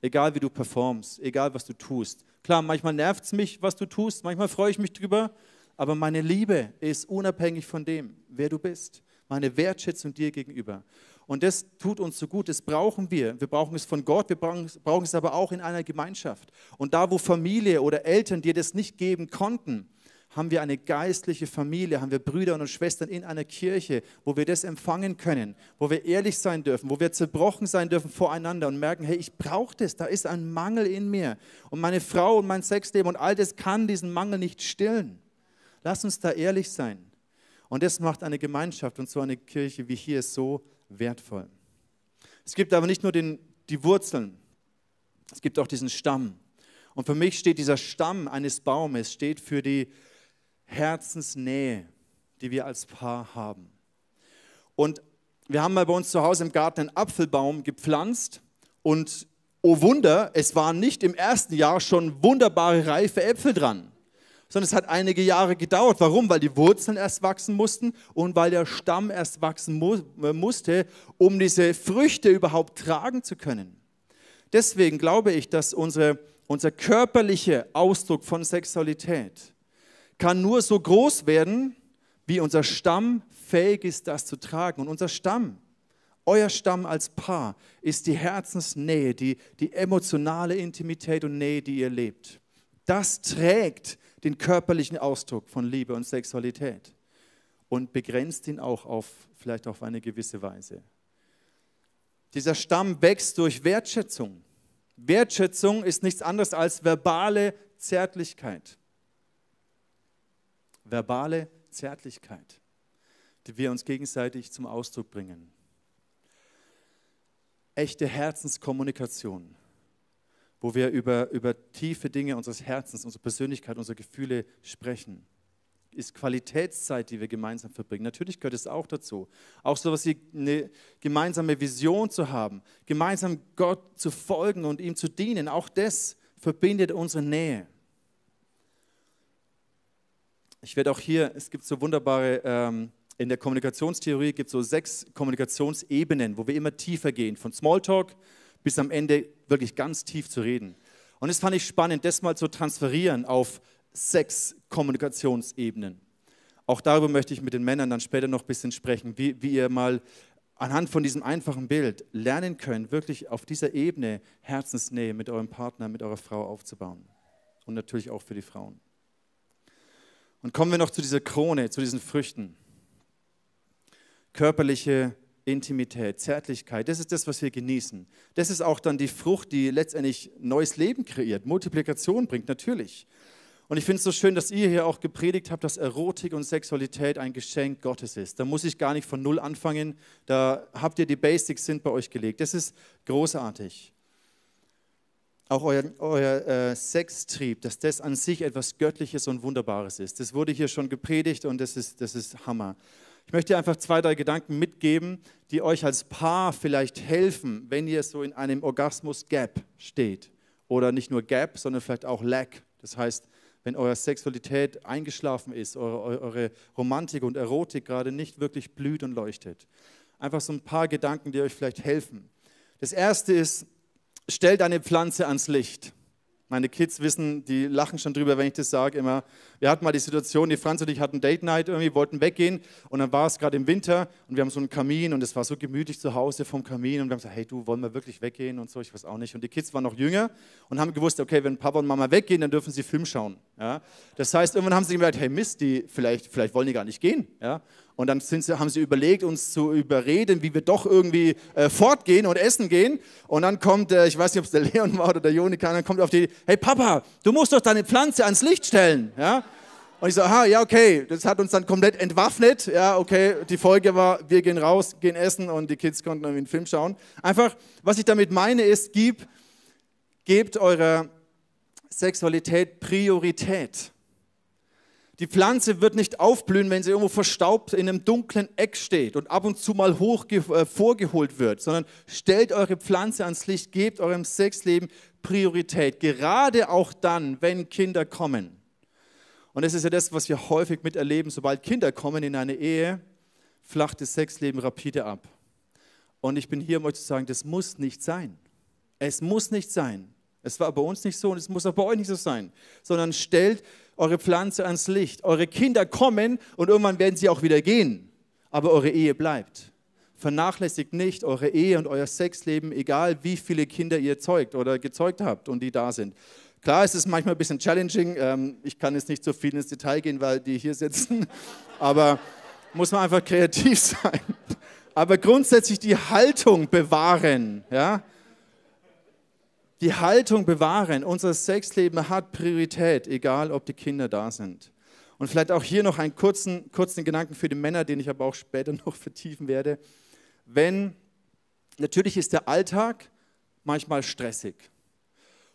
Egal wie du performst, egal was du tust. Klar, manchmal nervt es mich, was du tust, manchmal freue ich mich drüber, aber meine Liebe ist unabhängig von dem, wer du bist. Meine Wertschätzung dir gegenüber. Und das tut uns so gut, das brauchen wir. Wir brauchen es von Gott, wir brauchen, brauchen es aber auch in einer Gemeinschaft. Und da, wo Familie oder Eltern dir das nicht geben konnten, haben wir eine geistliche Familie, haben wir Brüder und Schwestern in einer Kirche, wo wir das empfangen können, wo wir ehrlich sein dürfen, wo wir zerbrochen sein dürfen voreinander und merken, hey, ich brauche das, da ist ein Mangel in mir. Und meine Frau und mein Sexleben und all das kann diesen Mangel nicht stillen. Lass uns da ehrlich sein. Und das macht eine Gemeinschaft und so eine Kirche wie hier so wertvoll. Es gibt aber nicht nur den, die Wurzeln, es gibt auch diesen Stamm. Und für mich steht dieser Stamm eines Baumes, steht für die Herzensnähe, die wir als Paar haben. Und wir haben mal bei uns zu Hause im Garten einen Apfelbaum gepflanzt und oh Wunder, es waren nicht im ersten Jahr schon wunderbare reife Äpfel dran sondern es hat einige Jahre gedauert. Warum? Weil die Wurzeln erst wachsen mussten und weil der Stamm erst wachsen mu äh, musste, um diese Früchte überhaupt tragen zu können. Deswegen glaube ich, dass unsere, unser körperlicher Ausdruck von Sexualität kann nur so groß werden, wie unser Stamm fähig ist, das zu tragen. Und unser Stamm, euer Stamm als Paar, ist die Herzensnähe, die, die emotionale Intimität und Nähe, die ihr lebt. Das trägt den körperlichen Ausdruck von Liebe und Sexualität und begrenzt ihn auch auf vielleicht auf eine gewisse Weise. Dieser Stamm wächst durch Wertschätzung. Wertschätzung ist nichts anderes als verbale Zärtlichkeit. Verbale Zärtlichkeit. die wir uns gegenseitig zum Ausdruck bringen. Echte Herzenskommunikation, wo wir über, über tiefe Dinge unseres Herzens, unsere Persönlichkeit, unsere Gefühle sprechen ist Qualitätszeit, die wir gemeinsam verbringen. Natürlich gehört es auch dazu. Auch so etwas wie eine gemeinsame Vision zu haben, gemeinsam Gott zu folgen und ihm zu dienen. Auch das verbindet unsere Nähe. Ich werde auch hier, es gibt so wunderbare, ähm, in der Kommunikationstheorie gibt es so sechs Kommunikationsebenen, wo wir immer tiefer gehen, von Smalltalk bis am Ende wirklich ganz tief zu reden. Und das fand ich spannend, das mal zu transferieren auf sechs Kommunikationsebenen. Auch darüber möchte ich mit den Männern dann später noch ein bisschen sprechen, wie, wie ihr mal anhand von diesem einfachen Bild lernen könnt, wirklich auf dieser Ebene Herzensnähe mit eurem Partner, mit eurer Frau aufzubauen. Und natürlich auch für die Frauen. Und kommen wir noch zu dieser Krone, zu diesen Früchten. Körperliche Intimität, Zärtlichkeit, das ist das, was wir genießen. Das ist auch dann die Frucht, die letztendlich neues Leben kreiert, Multiplikation bringt, natürlich. Und ich finde es so schön, dass ihr hier auch gepredigt habt, dass Erotik und Sexualität ein Geschenk Gottes ist. Da muss ich gar nicht von Null anfangen. Da habt ihr die Basics sind bei euch gelegt. Das ist großartig. Auch euer, euer äh, Sextrieb, dass das an sich etwas Göttliches und Wunderbares ist. Das wurde hier schon gepredigt und das ist, das ist Hammer. Ich möchte einfach zwei, drei Gedanken mitgeben, die euch als Paar vielleicht helfen, wenn ihr so in einem Orgasmus-Gap steht. Oder nicht nur Gap, sondern vielleicht auch Lack. Das heißt, wenn eure Sexualität eingeschlafen ist, eure, eure Romantik und Erotik gerade nicht wirklich blüht und leuchtet. Einfach so ein paar Gedanken, die euch vielleicht helfen. Das erste ist, stellt eine Pflanze ans Licht. Meine Kids wissen, die lachen schon drüber, wenn ich das sage, immer. Wir hatten mal die Situation, die Franz und ich hatten Date Night irgendwie, wollten weggehen und dann war es gerade im Winter und wir haben so einen Kamin und es war so gemütlich zu Hause vom Kamin und wir haben gesagt, hey du, wollen wir wirklich weggehen und so, ich weiß auch nicht. Und die Kids waren noch jünger und haben gewusst, okay, wenn Papa und Mama weggehen, dann dürfen sie Film schauen. Ja? Das heißt, irgendwann haben sie gemerkt, hey Mist, die, vielleicht, vielleicht wollen die gar nicht gehen. Ja? Und dann sie, haben sie überlegt, uns zu überreden, wie wir doch irgendwie äh, fortgehen und essen gehen. Und dann kommt, äh, ich weiß nicht, ob es der Leon war oder der Jonika, dann kommt auf die, hey Papa, du musst doch deine Pflanze ans Licht stellen. Ja? Und ich so, aha, ja, okay. Das hat uns dann komplett entwaffnet. Ja, okay. Die Folge war, wir gehen raus, gehen essen und die Kids konnten irgendwie einen Film schauen. Einfach, was ich damit meine, ist, gib, gebt eurer Sexualität Priorität. Die Pflanze wird nicht aufblühen, wenn sie irgendwo verstaubt in einem dunklen Eck steht und ab und zu mal hoch äh, vorgeholt wird, sondern stellt eure Pflanze ans Licht, gebt eurem Sexleben Priorität, gerade auch dann, wenn Kinder kommen. Und das ist ja das, was wir häufig miterleben, sobald Kinder kommen in eine Ehe, flacht das Sexleben rapide ab. Und ich bin hier, um euch zu sagen, das muss nicht sein. Es muss nicht sein. Es war bei uns nicht so und es muss auch bei euch nicht so sein, sondern stellt eure Pflanze ans Licht. Eure Kinder kommen und irgendwann werden sie auch wieder gehen, aber eure Ehe bleibt. Vernachlässigt nicht eure Ehe und euer Sexleben, egal wie viele Kinder ihr zeugt oder gezeugt habt und die da sind. Klar, es ist manchmal ein bisschen challenging. Ähm, ich kann jetzt nicht so viel ins Detail gehen, weil die hier sitzen, aber muss man einfach kreativ sein. Aber grundsätzlich die Haltung bewahren, ja, die Haltung bewahren. Unser Sexleben hat Priorität, egal ob die Kinder da sind. Und vielleicht auch hier noch einen kurzen, kurzen Gedanken für die Männer, den ich aber auch später noch vertiefen werde. Wenn, natürlich ist der Alltag manchmal stressig.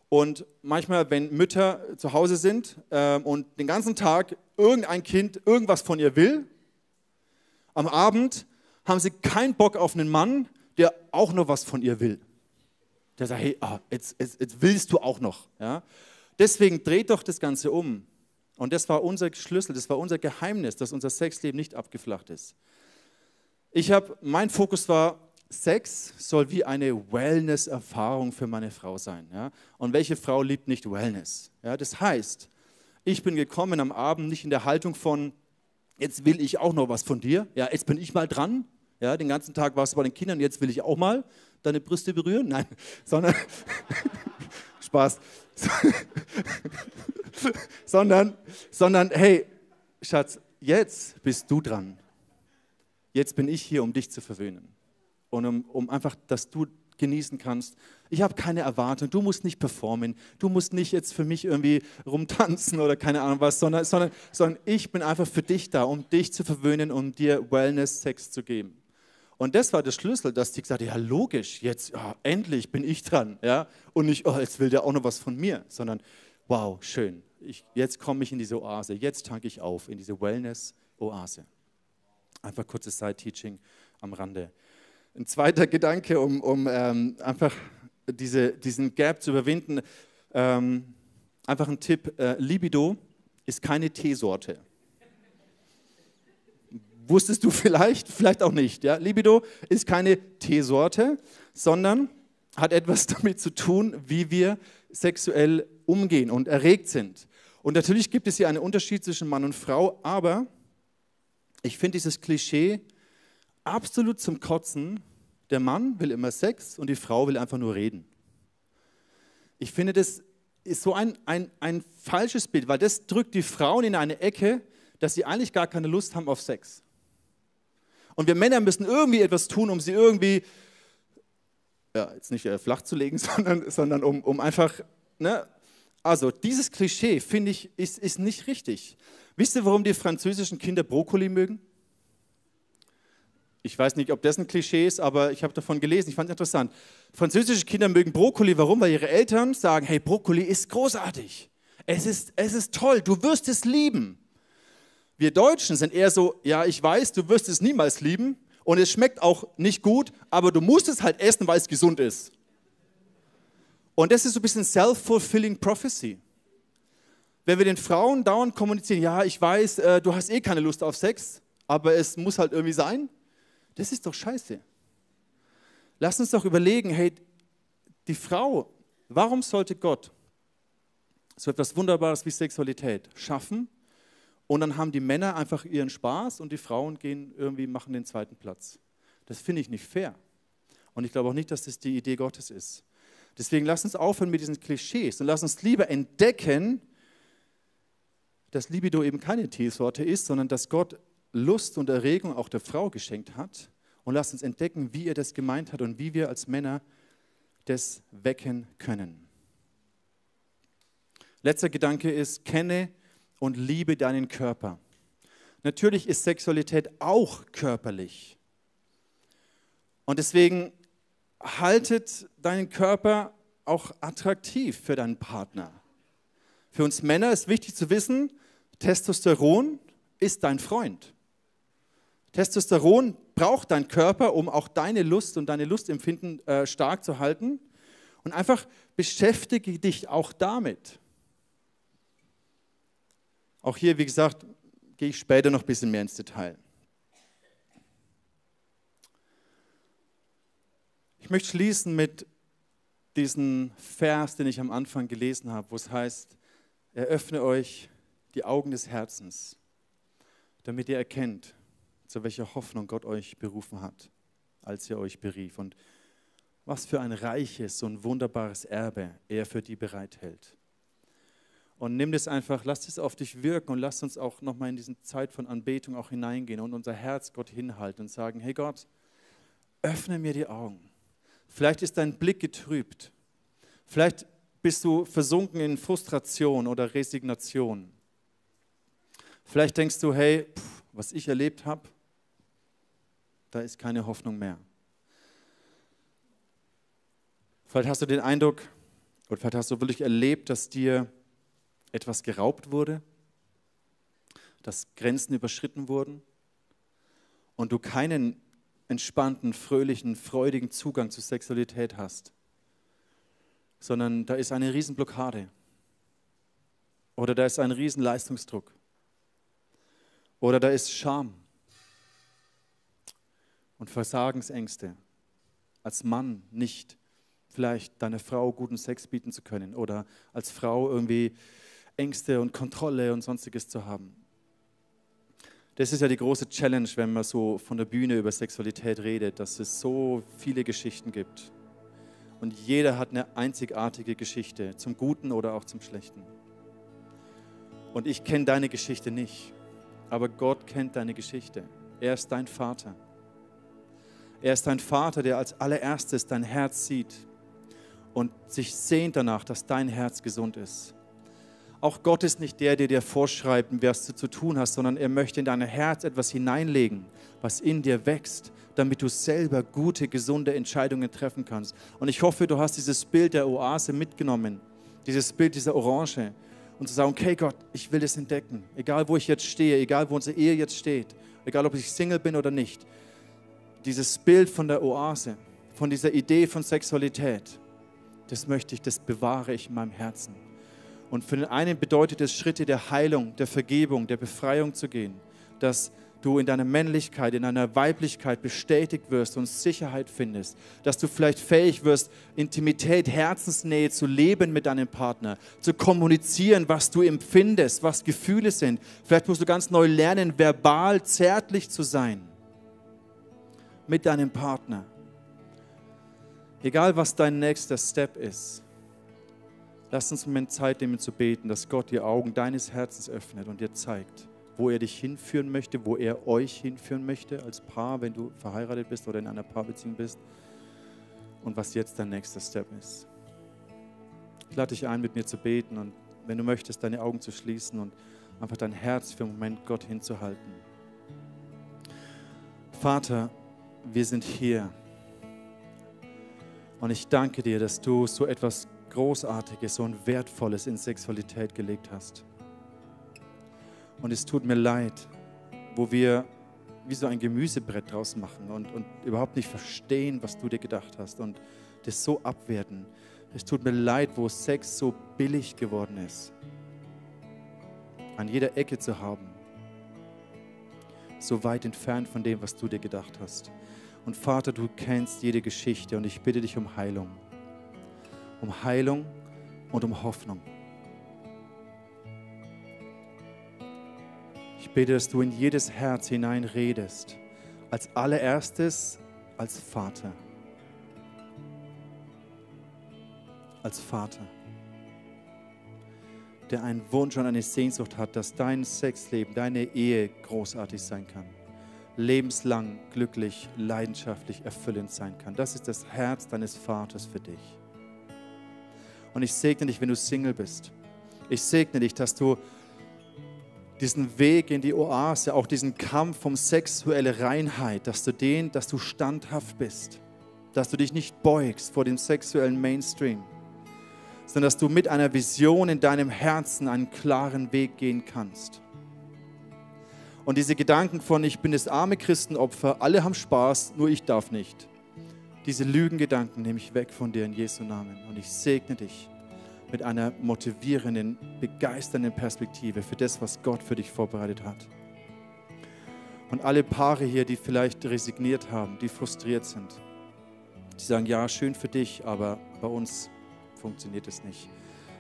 Und manchmal, wenn Mütter zu Hause sind äh, und den ganzen Tag irgendein Kind irgendwas von ihr will, am Abend haben sie keinen Bock auf einen Mann, der auch noch was von ihr will der sagt, hey, ah, jetzt, jetzt, jetzt, willst du auch noch. Ja? Deswegen dreht doch das Ganze um. Und das war unser Schlüssel, das war unser Geheimnis, dass unser Sexleben nicht abgeflacht ist. Ich habe, mein Fokus war, Sex soll wie eine Wellness-Erfahrung für meine Frau sein. Ja? Und welche Frau liebt nicht Wellness? Ja? Das heißt, ich bin gekommen am Abend nicht in der Haltung von, jetzt will ich auch noch was von dir. Ja, jetzt bin ich mal dran. Ja, den ganzen Tag warst du bei den Kindern, jetzt will ich auch mal deine Brüste berühren. Nein, sondern Spaß. sondern, sondern, hey, Schatz, jetzt bist du dran. Jetzt bin ich hier, um dich zu verwöhnen. Und um, um einfach, dass du genießen kannst. Ich habe keine Erwartung. Du musst nicht performen. Du musst nicht jetzt für mich irgendwie rumtanzen oder keine Ahnung was, sondern, sondern, sondern ich bin einfach für dich da, um dich zu verwöhnen, um dir Wellness-Sex zu geben. Und das war der Schlüssel, dass die gesagt hat, ja logisch, jetzt ja, endlich bin ich dran. Ja? Und nicht, oh, jetzt will der auch noch was von mir, sondern wow, schön. Ich, jetzt komme ich in diese Oase, jetzt tanke ich auf, in diese Wellness-Oase. Einfach kurzes Side-Teaching am Rande. Ein zweiter Gedanke, um, um ähm, einfach diese, diesen Gap zu überwinden, ähm, einfach ein Tipp, äh, Libido ist keine Teesorte. Wusstest du vielleicht, vielleicht auch nicht. Ja? Libido ist keine Teesorte, sondern hat etwas damit zu tun, wie wir sexuell umgehen und erregt sind. Und natürlich gibt es hier einen Unterschied zwischen Mann und Frau, aber ich finde dieses Klischee absolut zum Kotzen. Der Mann will immer Sex und die Frau will einfach nur reden. Ich finde, das ist so ein, ein, ein falsches Bild, weil das drückt die Frauen in eine Ecke, dass sie eigentlich gar keine Lust haben auf Sex. Und wir Männer müssen irgendwie etwas tun, um sie irgendwie, ja, jetzt nicht äh, flach zu legen, sondern, sondern um, um einfach, ne? also dieses Klischee, finde ich, ist, ist nicht richtig. Wisst ihr, warum die französischen Kinder Brokkoli mögen? Ich weiß nicht, ob das ein Klischee ist, aber ich habe davon gelesen, ich fand es interessant. Französische Kinder mögen Brokkoli, warum? Weil ihre Eltern sagen, hey, Brokkoli ist großartig. Es ist, es ist toll, du wirst es lieben. Wir Deutschen sind eher so, ja, ich weiß, du wirst es niemals lieben und es schmeckt auch nicht gut, aber du musst es halt essen, weil es gesund ist. Und das ist so ein bisschen self-fulfilling prophecy. Wenn wir den Frauen dauernd kommunizieren, ja, ich weiß, äh, du hast eh keine Lust auf Sex, aber es muss halt irgendwie sein, das ist doch scheiße. Lass uns doch überlegen, hey, die Frau, warum sollte Gott so etwas Wunderbares wie Sexualität schaffen, und dann haben die Männer einfach ihren Spaß und die Frauen gehen irgendwie, machen den zweiten Platz. Das finde ich nicht fair. Und ich glaube auch nicht, dass das die Idee Gottes ist. Deswegen lass uns aufhören mit diesen Klischees und lass uns lieber entdecken, dass Libido eben keine Teesorte ist, sondern dass Gott Lust und Erregung auch der Frau geschenkt hat. Und lass uns entdecken, wie er das gemeint hat und wie wir als Männer das wecken können. Letzter Gedanke ist, kenne und liebe deinen Körper. Natürlich ist Sexualität auch körperlich. Und deswegen haltet deinen Körper auch attraktiv für deinen Partner. Für uns Männer ist wichtig zu wissen, Testosteron ist dein Freund. Testosteron braucht dein Körper, um auch deine Lust und deine Lustempfinden äh, stark zu halten. Und einfach beschäftige dich auch damit. Auch hier, wie gesagt, gehe ich später noch ein bisschen mehr ins Detail. Ich möchte schließen mit diesem Vers, den ich am Anfang gelesen habe, wo es heißt, eröffne euch die Augen des Herzens, damit ihr erkennt, zu welcher Hoffnung Gott euch berufen hat, als er euch berief und was für ein reiches und wunderbares Erbe er für die bereithält. Und nimm das einfach, lass es auf dich wirken und lass uns auch nochmal in diese Zeit von Anbetung auch hineingehen und unser Herz Gott hinhalten und sagen, hey Gott, öffne mir die Augen. Vielleicht ist dein Blick getrübt. Vielleicht bist du versunken in Frustration oder Resignation. Vielleicht denkst du, hey, pff, was ich erlebt habe, da ist keine Hoffnung mehr. Vielleicht hast du den Eindruck, oder vielleicht hast du wirklich erlebt, dass dir etwas geraubt wurde, dass Grenzen überschritten wurden und du keinen entspannten, fröhlichen, freudigen Zugang zur Sexualität hast, sondern da ist eine Riesenblockade oder da ist ein Riesenleistungsdruck oder da ist Scham und Versagensängste, als Mann nicht vielleicht deiner Frau guten Sex bieten zu können oder als Frau irgendwie Ängste und Kontrolle und sonstiges zu haben. Das ist ja die große Challenge, wenn man so von der Bühne über Sexualität redet, dass es so viele Geschichten gibt. Und jeder hat eine einzigartige Geschichte, zum Guten oder auch zum Schlechten. Und ich kenne deine Geschichte nicht, aber Gott kennt deine Geschichte. Er ist dein Vater. Er ist dein Vater, der als allererstes dein Herz sieht und sich sehnt danach, dass dein Herz gesund ist. Auch Gott ist nicht der, der dir vorschreibt, was du zu tun hast, sondern er möchte in dein Herz etwas hineinlegen, was in dir wächst, damit du selber gute, gesunde Entscheidungen treffen kannst. Und ich hoffe, du hast dieses Bild der Oase mitgenommen, dieses Bild dieser Orange. Und zu sagen, okay Gott, ich will das entdecken. Egal wo ich jetzt stehe, egal wo unsere Ehe jetzt steht, egal ob ich Single bin oder nicht. Dieses Bild von der Oase, von dieser Idee von Sexualität, das möchte ich, das bewahre ich in meinem Herzen. Und für den einen bedeutet es Schritte der Heilung, der Vergebung, der Befreiung zu gehen, dass du in deiner Männlichkeit, in deiner Weiblichkeit bestätigt wirst und Sicherheit findest, dass du vielleicht fähig wirst, Intimität, Herzensnähe zu leben mit deinem Partner, zu kommunizieren, was du empfindest, was Gefühle sind. Vielleicht musst du ganz neu lernen, verbal zärtlich zu sein mit deinem Partner. Egal, was dein nächster Step ist, Lass uns einen Moment Zeit nehmen zu beten, dass Gott die Augen deines Herzens öffnet und dir zeigt, wo er dich hinführen möchte, wo er euch hinführen möchte als Paar, wenn du verheiratet bist oder in einer Paarbeziehung bist und was jetzt dein nächster Step ist. Ich lade dich ein, mit mir zu beten und wenn du möchtest, deine Augen zu schließen und einfach dein Herz für einen Moment Gott hinzuhalten. Vater, wir sind hier und ich danke dir, dass du so etwas Großartiges und Wertvolles in Sexualität gelegt hast. Und es tut mir leid, wo wir wie so ein Gemüsebrett draus machen und, und überhaupt nicht verstehen, was du dir gedacht hast und das so abwerten. Es tut mir leid, wo Sex so billig geworden ist, an jeder Ecke zu haben, so weit entfernt von dem, was du dir gedacht hast. Und Vater, du kennst jede Geschichte und ich bitte dich um Heilung um Heilung und um Hoffnung. Ich bete, dass du in jedes Herz hineinredest, als allererstes als Vater. Als Vater, der einen Wunsch und eine Sehnsucht hat, dass dein Sexleben, deine Ehe großartig sein kann lebenslang glücklich, leidenschaftlich, erfüllend sein kann. Das ist das Herz deines Vaters für dich. Und ich segne dich, wenn du Single bist. Ich segne dich, dass du diesen Weg in die Oase, auch diesen Kampf um sexuelle Reinheit, dass du den, dass du standhaft bist, dass du dich nicht beugst vor dem sexuellen Mainstream, sondern dass du mit einer Vision in deinem Herzen einen klaren Weg gehen kannst. Und diese Gedanken von, ich bin das arme Christenopfer, alle haben Spaß, nur ich darf nicht. Diese Lügengedanken nehme ich weg von dir in Jesu Namen. Und ich segne dich mit einer motivierenden, begeisternden Perspektive für das, was Gott für dich vorbereitet hat. Und alle Paare hier, die vielleicht resigniert haben, die frustriert sind, die sagen, ja, schön für dich, aber bei uns funktioniert es nicht.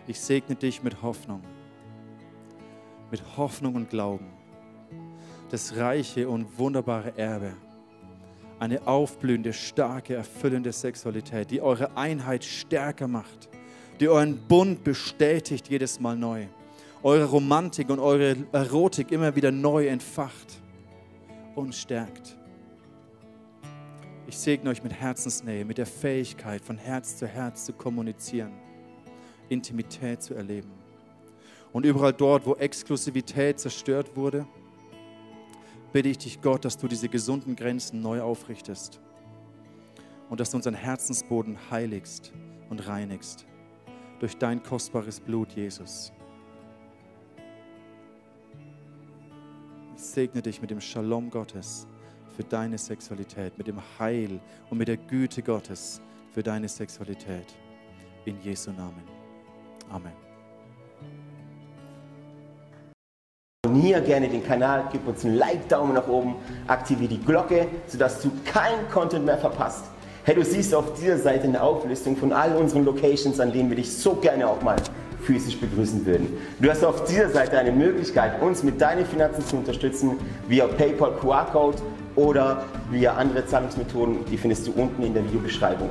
Ich segne dich mit Hoffnung, mit Hoffnung und Glauben. Das reiche und wunderbare Erbe eine aufblühende, starke, erfüllende Sexualität, die eure Einheit stärker macht, die euren Bund bestätigt jedes Mal neu, eure Romantik und eure Erotik immer wieder neu entfacht und stärkt. Ich segne euch mit Herzensnähe, mit der Fähigkeit, von Herz zu Herz zu kommunizieren, Intimität zu erleben. Und überall dort, wo Exklusivität zerstört wurde, bitte ich dich, Gott, dass du diese gesunden Grenzen neu aufrichtest und dass du unseren Herzensboden heiligst und reinigst durch dein kostbares Blut, Jesus. Ich segne dich mit dem Shalom Gottes für deine Sexualität, mit dem Heil und mit der Güte Gottes für deine Sexualität. In Jesu Namen. Amen. Abonniere gerne den Kanal, gib uns einen Like, Daumen nach oben, aktiviere die Glocke, sodass du keinen Content mehr verpasst. Hey, du siehst auf dieser Seite eine Auflistung von all unseren Locations, an denen wir dich so gerne auch mal physisch begrüßen würden. Du hast auf dieser Seite eine Möglichkeit, uns mit deinen Finanzen zu unterstützen, via PayPal QR-Code oder via andere Zahlungsmethoden. Die findest du unten in der Videobeschreibung.